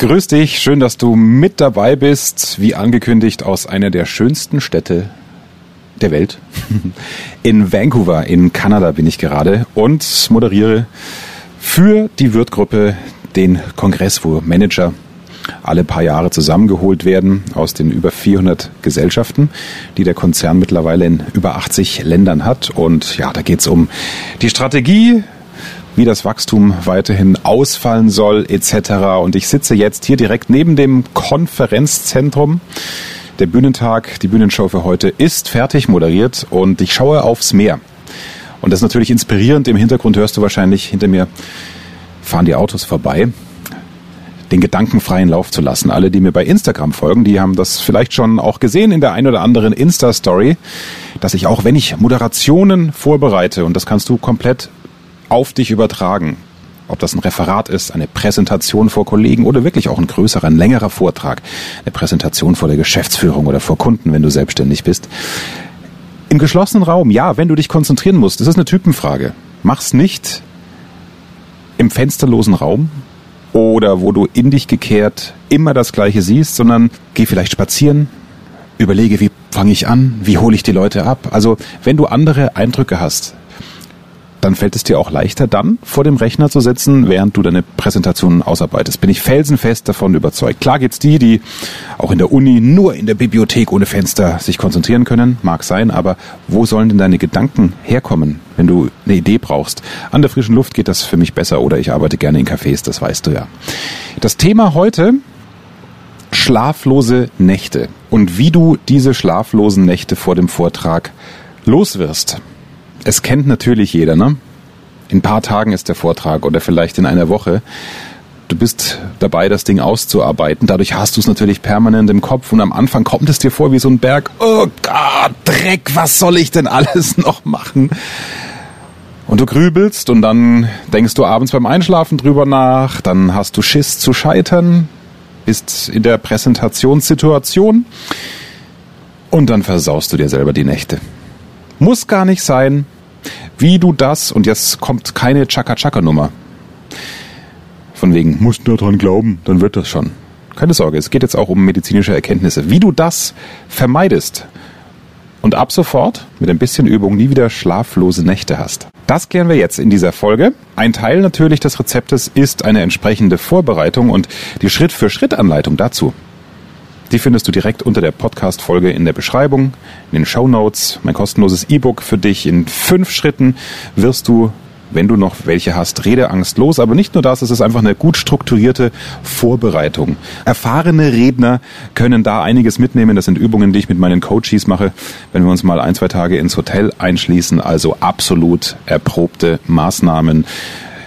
Grüß dich, schön, dass du mit dabei bist. Wie angekündigt aus einer der schönsten Städte der Welt. In Vancouver in Kanada bin ich gerade und moderiere für die Wirtgruppe den Kongress, wo Manager alle paar Jahre zusammengeholt werden aus den über 400 Gesellschaften, die der Konzern mittlerweile in über 80 Ländern hat. Und ja, da geht es um die Strategie, wie das Wachstum weiterhin ausfallen soll etc. Und ich sitze jetzt hier direkt neben dem Konferenzzentrum. Der Bühnentag, die Bühnenshow für heute ist fertig moderiert und ich schaue aufs Meer. Und das ist natürlich inspirierend. Im Hintergrund hörst du wahrscheinlich hinter mir fahren die Autos vorbei den gedankenfreien Lauf zu lassen. Alle, die mir bei Instagram folgen, die haben das vielleicht schon auch gesehen in der ein oder anderen Insta-Story, dass ich auch, wenn ich Moderationen vorbereite, und das kannst du komplett auf dich übertragen. Ob das ein Referat ist, eine Präsentation vor Kollegen oder wirklich auch ein größerer, ein längerer Vortrag, eine Präsentation vor der Geschäftsführung oder vor Kunden, wenn du selbstständig bist. Im geschlossenen Raum, ja, wenn du dich konzentrieren musst, das ist eine Typenfrage. Mach's nicht im fensterlosen Raum oder wo du in dich gekehrt immer das Gleiche siehst, sondern geh vielleicht spazieren, überlege, wie fange ich an, wie hole ich die Leute ab. Also wenn du andere Eindrücke hast, dann fällt es dir auch leichter, dann vor dem Rechner zu sitzen, während du deine Präsentation ausarbeitest. Bin ich felsenfest davon überzeugt. Klar gibt's die, die auch in der Uni nur in der Bibliothek ohne Fenster sich konzentrieren können, mag sein, aber wo sollen denn deine Gedanken herkommen, wenn du eine Idee brauchst? An der frischen Luft geht das für mich besser oder ich arbeite gerne in Cafés, das weißt du ja. Das Thema heute schlaflose Nächte und wie du diese schlaflosen Nächte vor dem Vortrag loswirst es kennt natürlich jeder, ne? In ein paar Tagen ist der Vortrag oder vielleicht in einer Woche. Du bist dabei, das Ding auszuarbeiten. Dadurch hast du es natürlich permanent im Kopf und am Anfang kommt es dir vor wie so ein Berg. Oh Gott, Dreck, was soll ich denn alles noch machen? Und du grübelst und dann denkst du abends beim Einschlafen drüber nach, dann hast du Schiss zu scheitern, bist in der Präsentationssituation und dann versaust du dir selber die Nächte. Muss gar nicht sein, wie du das, und jetzt kommt keine Chaka-Chaka-Nummer. Von wegen, musst nur dran glauben, dann wird das schon. Keine Sorge, es geht jetzt auch um medizinische Erkenntnisse. Wie du das vermeidest und ab sofort mit ein bisschen Übung nie wieder schlaflose Nächte hast. Das klären wir jetzt in dieser Folge. Ein Teil natürlich des Rezeptes ist eine entsprechende Vorbereitung und die Schritt-für-Schritt-Anleitung dazu die findest du direkt unter der Podcast-Folge in der Beschreibung, in den Show Notes. Mein kostenloses E-Book für dich. In fünf Schritten wirst du wenn du noch welche hast, Redeangst los. Aber nicht nur das, es ist einfach eine gut strukturierte Vorbereitung. Erfahrene Redner können da einiges mitnehmen. Das sind Übungen, die ich mit meinen Coaches mache, wenn wir uns mal ein, zwei Tage ins Hotel einschließen. Also absolut erprobte Maßnahmen.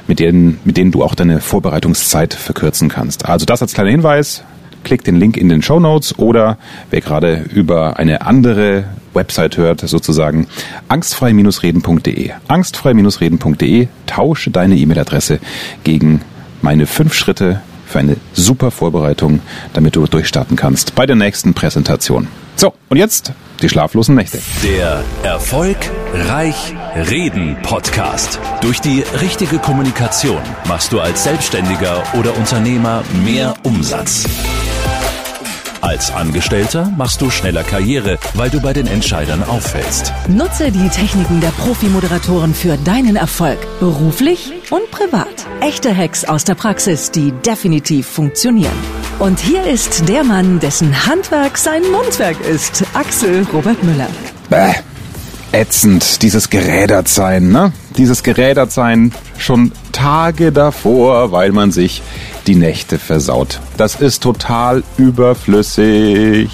Mit denen, mit denen du auch deine Vorbereitungszeit verkürzen kannst. Also das als kleiner Hinweis klickt den Link in den Show Notes oder wer gerade über eine andere Website hört, sozusagen angstfrei-reden.de. Angstfrei-reden.de, tausche deine E-Mail-Adresse gegen meine fünf Schritte für eine super Vorbereitung, damit du durchstarten kannst bei der nächsten Präsentation. So, und jetzt die schlaflosen Nächte. Der Erfolg Reich Reden Podcast. Durch die richtige Kommunikation machst du als Selbstständiger oder Unternehmer mehr Umsatz. Als Angestellter machst du schneller Karriere, weil du bei den Entscheidern auffällst. Nutze die Techniken der Profi-Moderatoren für deinen Erfolg, beruflich und privat. Echte Hacks aus der Praxis, die definitiv funktionieren. Und hier ist der Mann, dessen Handwerk sein Mundwerk ist, Axel Robert Müller. Bäh ätzend, dieses Gerädertsein, ne? Dieses Gerädertsein schon Tage davor, weil man sich die Nächte versaut. Das ist total überflüssig.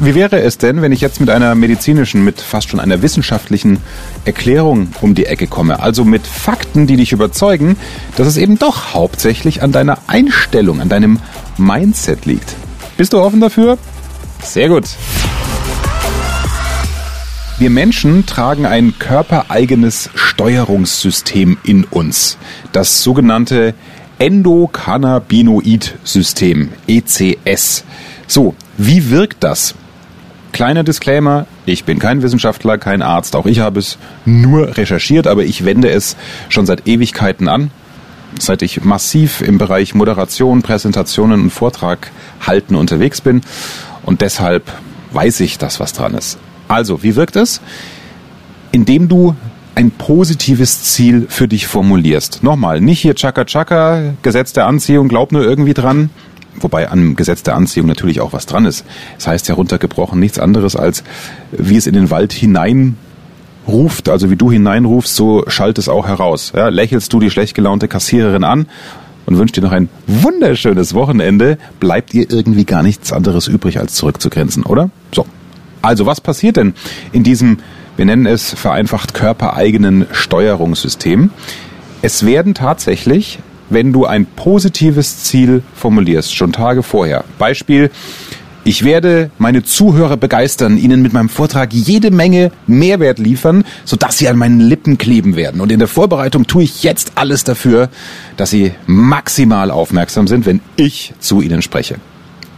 Wie wäre es denn, wenn ich jetzt mit einer medizinischen, mit fast schon einer wissenschaftlichen Erklärung um die Ecke komme? Also mit Fakten, die dich überzeugen, dass es eben doch hauptsächlich an deiner Einstellung, an deinem Mindset liegt. Bist du offen dafür? Sehr gut. Wir Menschen tragen ein körpereigenes Steuerungssystem in uns, das sogenannte Endokannabinoid-System, ECS. So, wie wirkt das? Kleiner Disclaimer, ich bin kein Wissenschaftler, kein Arzt, auch ich habe es nur recherchiert, aber ich wende es schon seit Ewigkeiten an. seit ich massiv im Bereich Moderation, Präsentationen und Vortrag halten unterwegs bin. Und deshalb weiß ich, dass was dran ist. Also, wie wirkt es? Indem du ein positives Ziel für dich formulierst. Nochmal, nicht hier Chaka Chaka, Gesetz der Anziehung, glaub nur irgendwie dran. Wobei am Gesetz der Anziehung natürlich auch was dran ist. Das heißt ja runtergebrochen nichts anderes als, wie es in den Wald hinein ruft, also wie du hineinrufst, so schallt es auch heraus. Ja, lächelst du die schlecht gelaunte Kassiererin an und wünschst dir noch ein wunderschönes Wochenende, bleibt dir irgendwie gar nichts anderes übrig, als zurückzugrenzen, oder? So. Also, was passiert denn in diesem, wir nennen es vereinfacht körpereigenen Steuerungssystem? Es werden tatsächlich, wenn du ein positives Ziel formulierst, schon Tage vorher. Beispiel, ich werde meine Zuhörer begeistern, ihnen mit meinem Vortrag jede Menge Mehrwert liefern, sodass sie an meinen Lippen kleben werden. Und in der Vorbereitung tue ich jetzt alles dafür, dass sie maximal aufmerksam sind, wenn ich zu ihnen spreche.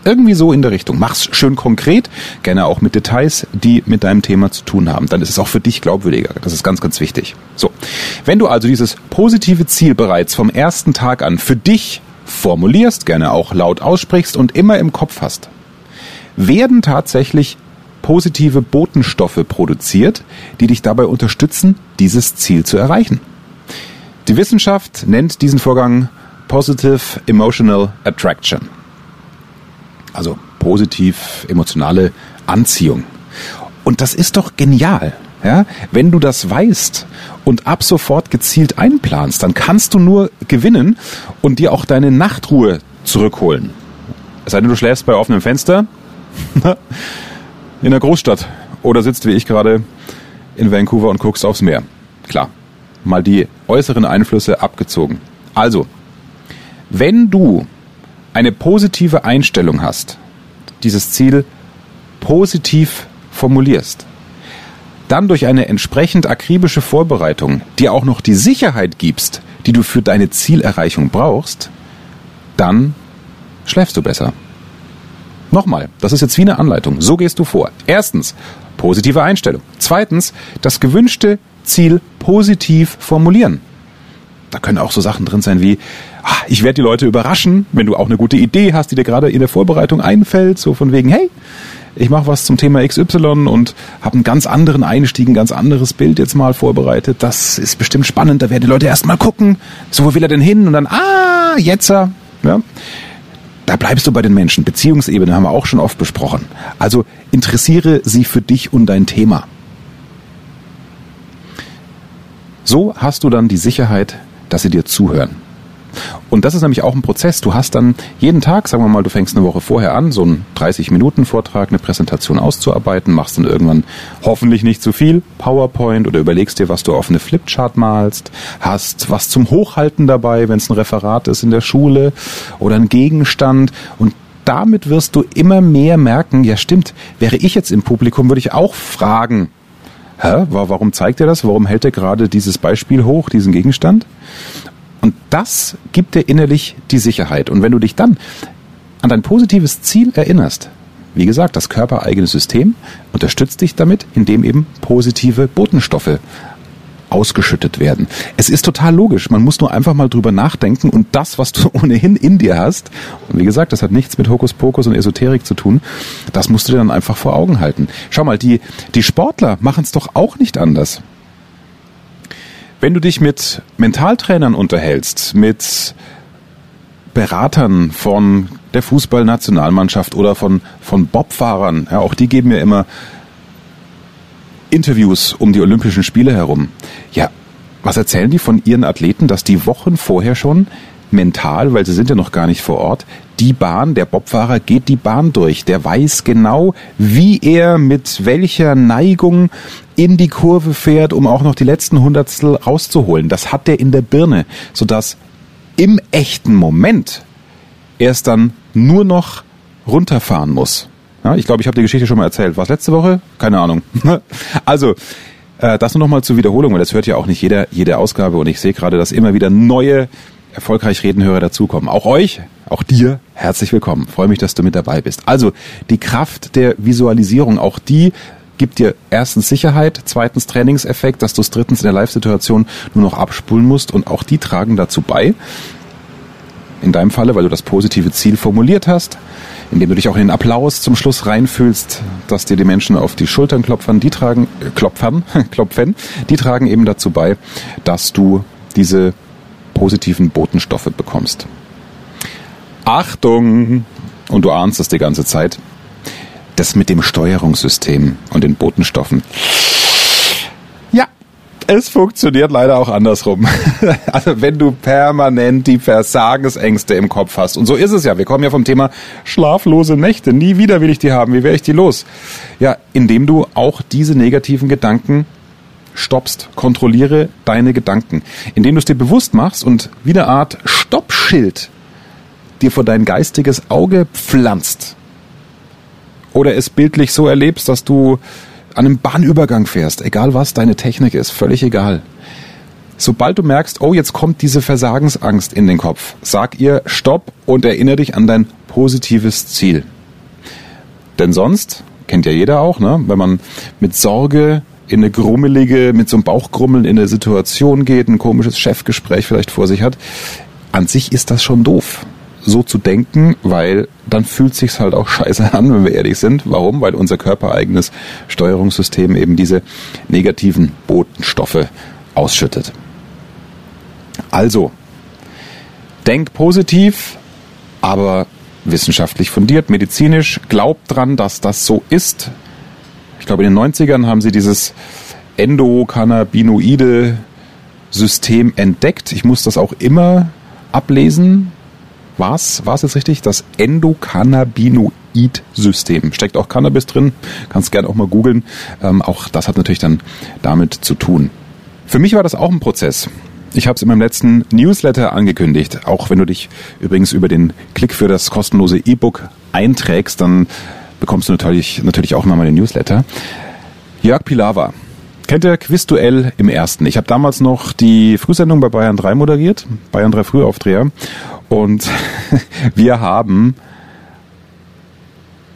Irgendwie so in der Richtung. Mach's schön konkret, gerne auch mit Details, die mit deinem Thema zu tun haben. Dann ist es auch für dich glaubwürdiger. Das ist ganz, ganz wichtig. So. Wenn du also dieses positive Ziel bereits vom ersten Tag an für dich formulierst, gerne auch laut aussprichst und immer im Kopf hast, werden tatsächlich positive Botenstoffe produziert, die dich dabei unterstützen, dieses Ziel zu erreichen. Die Wissenschaft nennt diesen Vorgang Positive Emotional Attraction. Also positiv emotionale Anziehung. Und das ist doch genial. Ja, wenn du das weißt und ab sofort gezielt einplanst, dann kannst du nur gewinnen und dir auch deine Nachtruhe zurückholen. Es sei denn, du schläfst bei offenem Fenster, in der Großstadt oder sitzt wie ich gerade in Vancouver und guckst aufs Meer. Klar, mal die äußeren Einflüsse abgezogen. Also, wenn du eine positive Einstellung hast, dieses Ziel positiv formulierst, dann durch eine entsprechend akribische Vorbereitung dir auch noch die Sicherheit gibst, die du für deine Zielerreichung brauchst, dann schläfst du besser. Nochmal, das ist jetzt wie eine Anleitung. So gehst du vor. Erstens, positive Einstellung. Zweitens, das gewünschte Ziel positiv formulieren. Da können auch so Sachen drin sein wie, ich werde die Leute überraschen, wenn du auch eine gute Idee hast, die dir gerade in der Vorbereitung einfällt, so von wegen, hey, ich mache was zum Thema XY und habe einen ganz anderen Einstieg, ein ganz anderes Bild jetzt mal vorbereitet. Das ist bestimmt spannend, da werden die Leute erst mal gucken, so wo will er denn hin und dann, ah, jetzt, ja. Da bleibst du bei den Menschen. Beziehungsebene haben wir auch schon oft besprochen. Also interessiere sie für dich und dein Thema. So hast du dann die Sicherheit, dass sie dir zuhören. Und das ist nämlich auch ein Prozess. Du hast dann jeden Tag, sagen wir mal, du fängst eine Woche vorher an, so einen 30-Minuten-Vortrag, eine Präsentation auszuarbeiten, machst dann irgendwann hoffentlich nicht zu viel PowerPoint oder überlegst dir, was du auf eine Flipchart malst, hast was zum Hochhalten dabei, wenn es ein Referat ist in der Schule oder ein Gegenstand und damit wirst du immer mehr merken, ja stimmt, wäre ich jetzt im Publikum, würde ich auch fragen, Hä, warum zeigt er das? Warum hält er gerade dieses Beispiel hoch, diesen Gegenstand? Und das gibt dir innerlich die Sicherheit. Und wenn du dich dann an dein positives Ziel erinnerst, wie gesagt, das körpereigene System unterstützt dich damit, indem eben positive Botenstoffe ausgeschüttet werden. Es ist total logisch. Man muss nur einfach mal drüber nachdenken und das, was du ohnehin in dir hast, und wie gesagt, das hat nichts mit Hokuspokus und Esoterik zu tun, das musst du dir dann einfach vor Augen halten. Schau mal, die, die Sportler machen es doch auch nicht anders. Wenn du dich mit Mentaltrainern unterhältst, mit Beratern von der Fußballnationalmannschaft oder von, von Bobfahrern, ja, auch die geben mir immer Interviews um die Olympischen Spiele herum. Ja, was erzählen die von ihren Athleten, dass die Wochen vorher schon mental, weil sie sind ja noch gar nicht vor Ort, die Bahn, der Bobfahrer geht die Bahn durch. Der weiß genau, wie er mit welcher Neigung in die Kurve fährt, um auch noch die letzten Hundertstel rauszuholen. Das hat er in der Birne, sodass im echten Moment er es dann nur noch runterfahren muss. Ja, ich glaube, ich habe die Geschichte schon mal erzählt. War es letzte Woche? Keine Ahnung. also, äh, das nur noch mal zur Wiederholung, weil das hört ja auch nicht jeder, jede Ausgabe und ich sehe gerade, dass immer wieder neue erfolgreich Redenhörer dazukommen. Auch euch, auch dir, herzlich willkommen. Freue mich, dass du mit dabei bist. Also die Kraft der Visualisierung, auch die gibt dir erstens Sicherheit, zweitens Trainingseffekt, dass du es drittens in der Live-Situation nur noch abspulen musst und auch die tragen dazu bei. In deinem Falle, weil du das positive Ziel formuliert hast, indem du dich auch in den Applaus zum Schluss reinfühlst, dass dir die Menschen auf die Schultern klopfen, die tragen, äh, klopfern, klopfen, die tragen eben dazu bei, dass du diese positiven Botenstoffe bekommst. Achtung! Und du ahnst es die ganze Zeit. Das mit dem Steuerungssystem und den Botenstoffen. Ja, es funktioniert leider auch andersrum. Also wenn du permanent die Versagensängste im Kopf hast, und so ist es ja, wir kommen ja vom Thema schlaflose Nächte, nie wieder will ich die haben, wie wäre ich die los? Ja, indem du auch diese negativen Gedanken stoppst, kontrolliere deine Gedanken, indem du es dir bewusst machst und wie eine Art Stoppschild dir vor dein geistiges Auge pflanzt. Oder es bildlich so erlebst, dass du an einem Bahnübergang fährst, egal was deine Technik ist, völlig egal. Sobald du merkst, oh, jetzt kommt diese Versagensangst in den Kopf, sag ihr Stopp und erinnere dich an dein positives Ziel. Denn sonst, kennt ja jeder auch, ne, wenn man mit Sorge in eine grummelige, mit so einem Bauchgrummeln in eine Situation geht, ein komisches Chefgespräch vielleicht vor sich hat, an sich ist das schon doof so zu denken, weil dann fühlt sich's halt auch scheiße an, wenn wir ehrlich sind. Warum? Weil unser körpereigenes Steuerungssystem eben diese negativen Botenstoffe ausschüttet. Also, denk positiv, aber wissenschaftlich fundiert, medizinisch, glaubt dran, dass das so ist. Ich glaube, in den 90ern haben sie dieses Endokannabinoide System entdeckt. Ich muss das auch immer ablesen, war es jetzt richtig? Das Endokannabinoid-System. Steckt auch Cannabis drin, kannst gerne auch mal googeln. Ähm, auch das hat natürlich dann damit zu tun. Für mich war das auch ein Prozess. Ich habe es in meinem letzten Newsletter angekündigt. Auch wenn du dich übrigens über den Klick für das kostenlose E-Book einträgst, dann bekommst du natürlich, natürlich auch immer meine Newsletter. Jörg Pilawa. Kennt ihr Quizduell im ersten? Ich habe damals noch die Frühsendung bei Bayern 3 moderiert, Bayern 3 Frühaufdreher. Und wir haben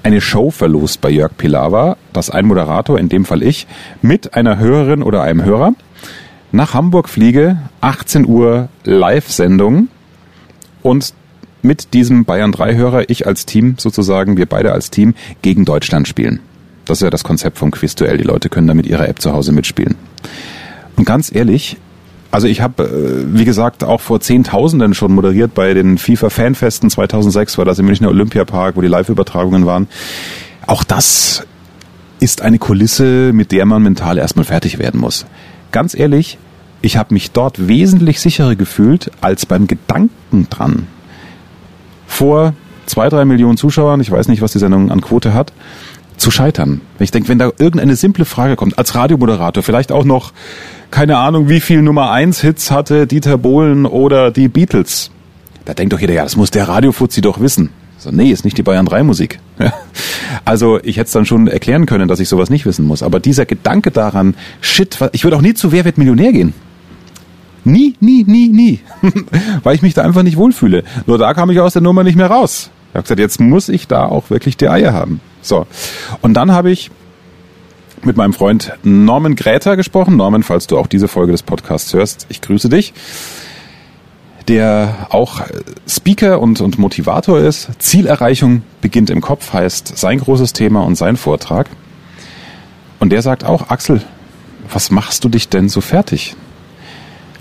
eine Show verlost bei Jörg Pilawa, dass ein Moderator, in dem Fall ich, mit einer Hörerin oder einem Hörer nach Hamburg fliege, 18 Uhr Live-Sendung und mit diesem Bayern 3 Hörer, ich als Team sozusagen, wir beide als Team gegen Deutschland spielen. Das ist ja das Konzept vom Quizduell. Die Leute können da mit ihrer App zu Hause mitspielen. Und ganz ehrlich, also ich habe, äh, wie gesagt, auch vor Zehntausenden schon moderiert bei den FIFA-Fanfesten 2006, war das im Münchner Olympiapark, wo die Live-Übertragungen waren. Auch das ist eine Kulisse, mit der man mental erstmal fertig werden muss. Ganz ehrlich, ich habe mich dort wesentlich sicherer gefühlt als beim Gedanken dran. Vor zwei, drei Millionen Zuschauern, ich weiß nicht, was die Sendung an Quote hat, zu scheitern. Ich denke, wenn da irgendeine simple Frage kommt, als Radiomoderator, vielleicht auch noch, keine Ahnung, wie viel Nummer eins Hits hatte Dieter Bohlen oder die Beatles. Da denkt doch jeder, ja, das muss der Radiofuzzi doch wissen. So, nee, ist nicht die Bayern 3 Musik. also ich hätte es dann schon erklären können, dass ich sowas nicht wissen muss. Aber dieser Gedanke daran, shit, ich würde auch nie zu Wer wird Millionär gehen. Nie, nie, nie, nie. Weil ich mich da einfach nicht wohlfühle. Nur da kam ich aus der Nummer nicht mehr raus. Ich habe gesagt, jetzt muss ich da auch wirklich die Eier haben. So. Und dann habe ich mit meinem Freund Norman Gräter gesprochen. Norman, falls du auch diese Folge des Podcasts hörst, ich grüße dich. Der auch Speaker und, und Motivator ist. Zielerreichung beginnt im Kopf heißt sein großes Thema und sein Vortrag. Und der sagt auch, Axel, was machst du dich denn so fertig?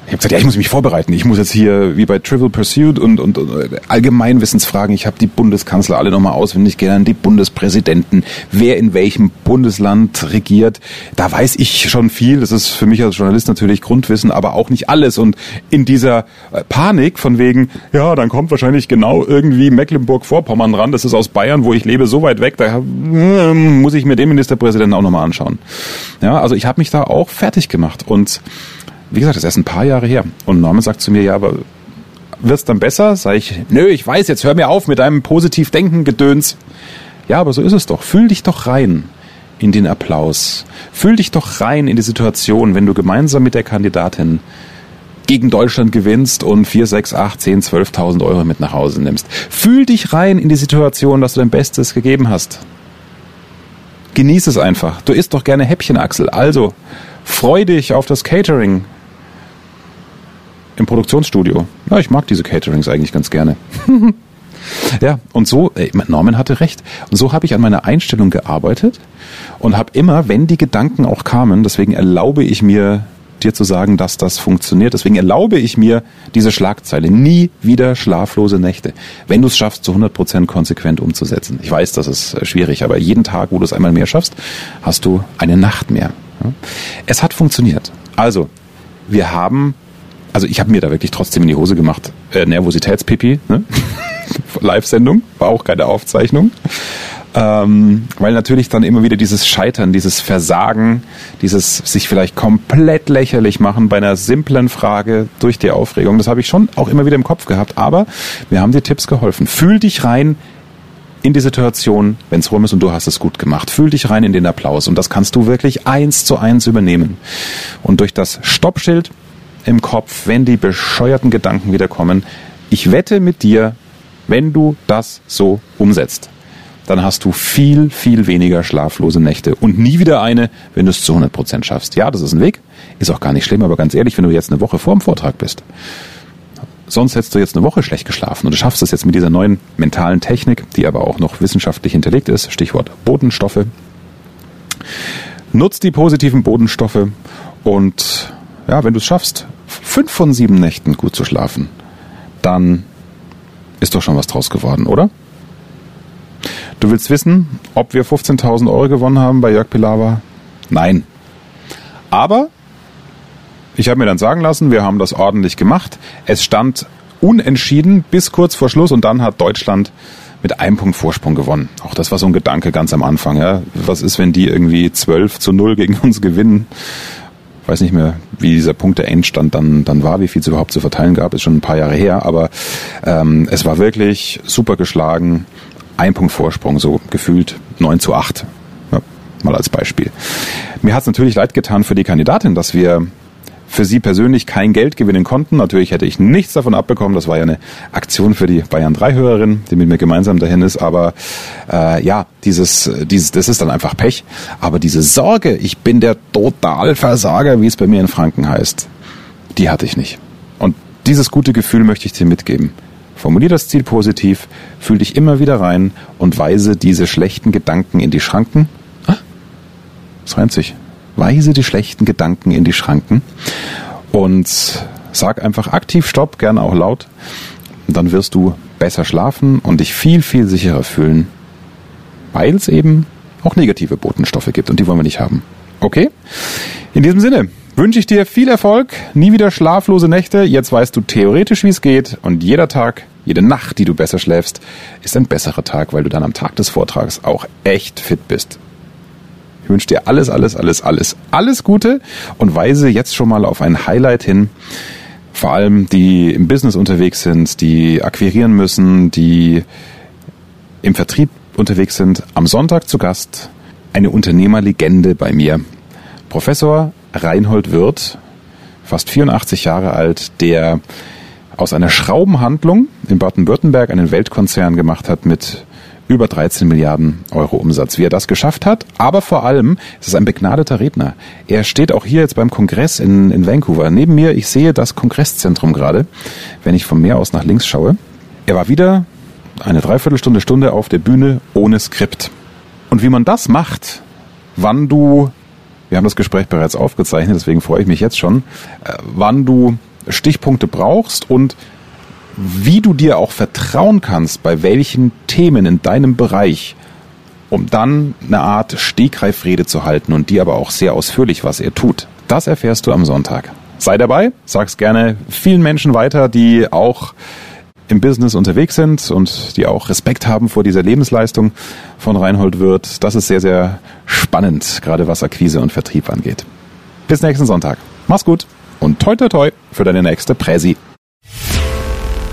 Ich habe gesagt, ja, ich muss mich vorbereiten. Ich muss jetzt hier wie bei Trivial Pursuit und, und, und Allgemeinwissensfragen, ich habe die Bundeskanzler alle nochmal auswendig gelernt, die Bundespräsidenten, wer in welchem Bundesland regiert. Da weiß ich schon viel. Das ist für mich als Journalist natürlich Grundwissen, aber auch nicht alles. Und in dieser äh, Panik von wegen, ja, dann kommt wahrscheinlich genau irgendwie Mecklenburg-Vorpommern ran. Das ist aus Bayern, wo ich lebe, so weit weg. Da äh, muss ich mir den Ministerpräsidenten auch nochmal anschauen. Ja, also ich habe mich da auch fertig gemacht und wie gesagt, das ist erst ein paar Jahre her. Und Norman sagt zu mir, ja, aber wird's dann besser? Sag ich, nö, ich weiß, jetzt hör mir auf mit deinem positiv denken Gedöns. Ja, aber so ist es doch. Fühl dich doch rein in den Applaus. Fühl dich doch rein in die Situation, wenn du gemeinsam mit der Kandidatin gegen Deutschland gewinnst und 4, 6, 8, 10, 12.000 Euro mit nach Hause nimmst. Fühl dich rein in die Situation, dass du dein Bestes gegeben hast. Genieß es einfach. Du isst doch gerne Häppchen, Axel. Also, freu dich auf das Catering im Produktionsstudio. Ja, ich mag diese Caterings eigentlich ganz gerne. ja, und so, ey, Norman hatte recht. Und so habe ich an meiner Einstellung gearbeitet und habe immer, wenn die Gedanken auch kamen, deswegen erlaube ich mir dir zu sagen, dass das funktioniert. Deswegen erlaube ich mir diese Schlagzeile. Nie wieder schlaflose Nächte. Wenn du es schaffst, zu 100 Prozent konsequent umzusetzen. Ich weiß, das ist äh, schwierig, aber jeden Tag, wo du es einmal mehr schaffst, hast du eine Nacht mehr. Es hat funktioniert. Also, wir haben, also ich habe mir da wirklich trotzdem in die Hose gemacht. Äh, Nervositätspipi, ne? Live-Sendung, war auch keine Aufzeichnung. Ähm, weil natürlich dann immer wieder dieses Scheitern, dieses Versagen, dieses sich vielleicht komplett lächerlich machen bei einer simplen Frage durch die Aufregung, das habe ich schon auch immer wieder im Kopf gehabt. Aber wir haben dir Tipps geholfen. Fühl dich rein in die Situation, wenn es rum ist und du hast es gut gemacht. Fühl dich rein in den Applaus und das kannst du wirklich eins zu eins übernehmen. Und durch das Stoppschild im Kopf, wenn die bescheuerten Gedanken wieder kommen, ich wette mit dir, wenn du das so umsetzt, dann hast du viel, viel weniger schlaflose Nächte und nie wieder eine, wenn du es zu 100 Prozent schaffst. Ja, das ist ein Weg, ist auch gar nicht schlimm, aber ganz ehrlich, wenn du jetzt eine Woche vor dem Vortrag bist, sonst hättest du jetzt eine Woche schlecht geschlafen und du schaffst es jetzt mit dieser neuen mentalen Technik, die aber auch noch wissenschaftlich hinterlegt ist, Stichwort Bodenstoffe. Nutzt die positiven Bodenstoffe und ja, wenn du es schaffst, fünf von sieben Nächten gut zu schlafen, dann ist doch schon was draus geworden, oder? Du willst wissen, ob wir 15.000 Euro gewonnen haben bei Jörg Pilawa? Nein. Aber ich habe mir dann sagen lassen, wir haben das ordentlich gemacht. Es stand unentschieden bis kurz vor Schluss und dann hat Deutschland mit einem Punkt Vorsprung gewonnen. Auch das war so ein Gedanke ganz am Anfang. Ja. Was ist, wenn die irgendwie 12 zu 0 gegen uns gewinnen? Weiß nicht mehr, wie dieser Punkt der Endstand dann, dann war, wie viel es überhaupt zu verteilen gab, ist schon ein paar Jahre her, aber ähm, es war wirklich super geschlagen ein Punkt Vorsprung, so gefühlt 9 zu 8. Ja, mal als Beispiel. Mir hat es natürlich leid getan für die Kandidatin, dass wir für sie persönlich kein Geld gewinnen konnten. Natürlich hätte ich nichts davon abbekommen. Das war ja eine Aktion für die Bayern 3 Hörerin, die mit mir gemeinsam dahin ist. Aber äh, ja, dieses, dieses, das ist dann einfach Pech. Aber diese Sorge, ich bin der Totalversager, wie es bei mir in Franken heißt, die hatte ich nicht. Und dieses gute Gefühl möchte ich dir mitgeben. Formulier das Ziel positiv, fühl dich immer wieder rein und weise diese schlechten Gedanken in die Schranken. Ah, das reimt sich. Weise die schlechten Gedanken in die Schranken und sag einfach aktiv Stopp, gerne auch laut. Dann wirst du besser schlafen und dich viel, viel sicherer fühlen, weil es eben auch negative Botenstoffe gibt und die wollen wir nicht haben. Okay? In diesem Sinne, wünsche ich dir viel Erfolg, nie wieder schlaflose Nächte. Jetzt weißt du theoretisch, wie es geht und jeder Tag, jede Nacht, die du besser schläfst, ist ein besserer Tag, weil du dann am Tag des Vortrags auch echt fit bist. Ich wünsche dir alles, alles, alles, alles, alles Gute und weise jetzt schon mal auf ein Highlight hin. Vor allem die im Business unterwegs sind, die akquirieren müssen, die im Vertrieb unterwegs sind. Am Sonntag zu Gast eine Unternehmerlegende bei mir. Professor Reinhold Wirth, fast 84 Jahre alt, der aus einer Schraubenhandlung in Baden-Württemberg einen Weltkonzern gemacht hat mit über 13 Milliarden Euro Umsatz. Wie er das geschafft hat, aber vor allem ist es ein begnadeter Redner. Er steht auch hier jetzt beim Kongress in, in Vancouver. Neben mir, ich sehe das Kongresszentrum gerade, wenn ich vom Meer aus nach links schaue. Er war wieder eine Dreiviertelstunde, Stunde auf der Bühne ohne Skript. Und wie man das macht, wann du wir haben das Gespräch bereits aufgezeichnet, deswegen freue ich mich jetzt schon, äh, wann du Stichpunkte brauchst und wie du dir auch vertrauen kannst, bei welchen Themen in deinem Bereich, um dann eine Art Stegreifrede zu halten und die aber auch sehr ausführlich, was er tut. Das erfährst du am Sonntag. Sei dabei, sag's gerne vielen Menschen weiter, die auch im Business unterwegs sind und die auch Respekt haben vor dieser Lebensleistung von Reinhold Wirth. Das ist sehr, sehr spannend, gerade was Akquise und Vertrieb angeht. Bis nächsten Sonntag. Mach's gut und toi toi toi für deine nächste Präsi.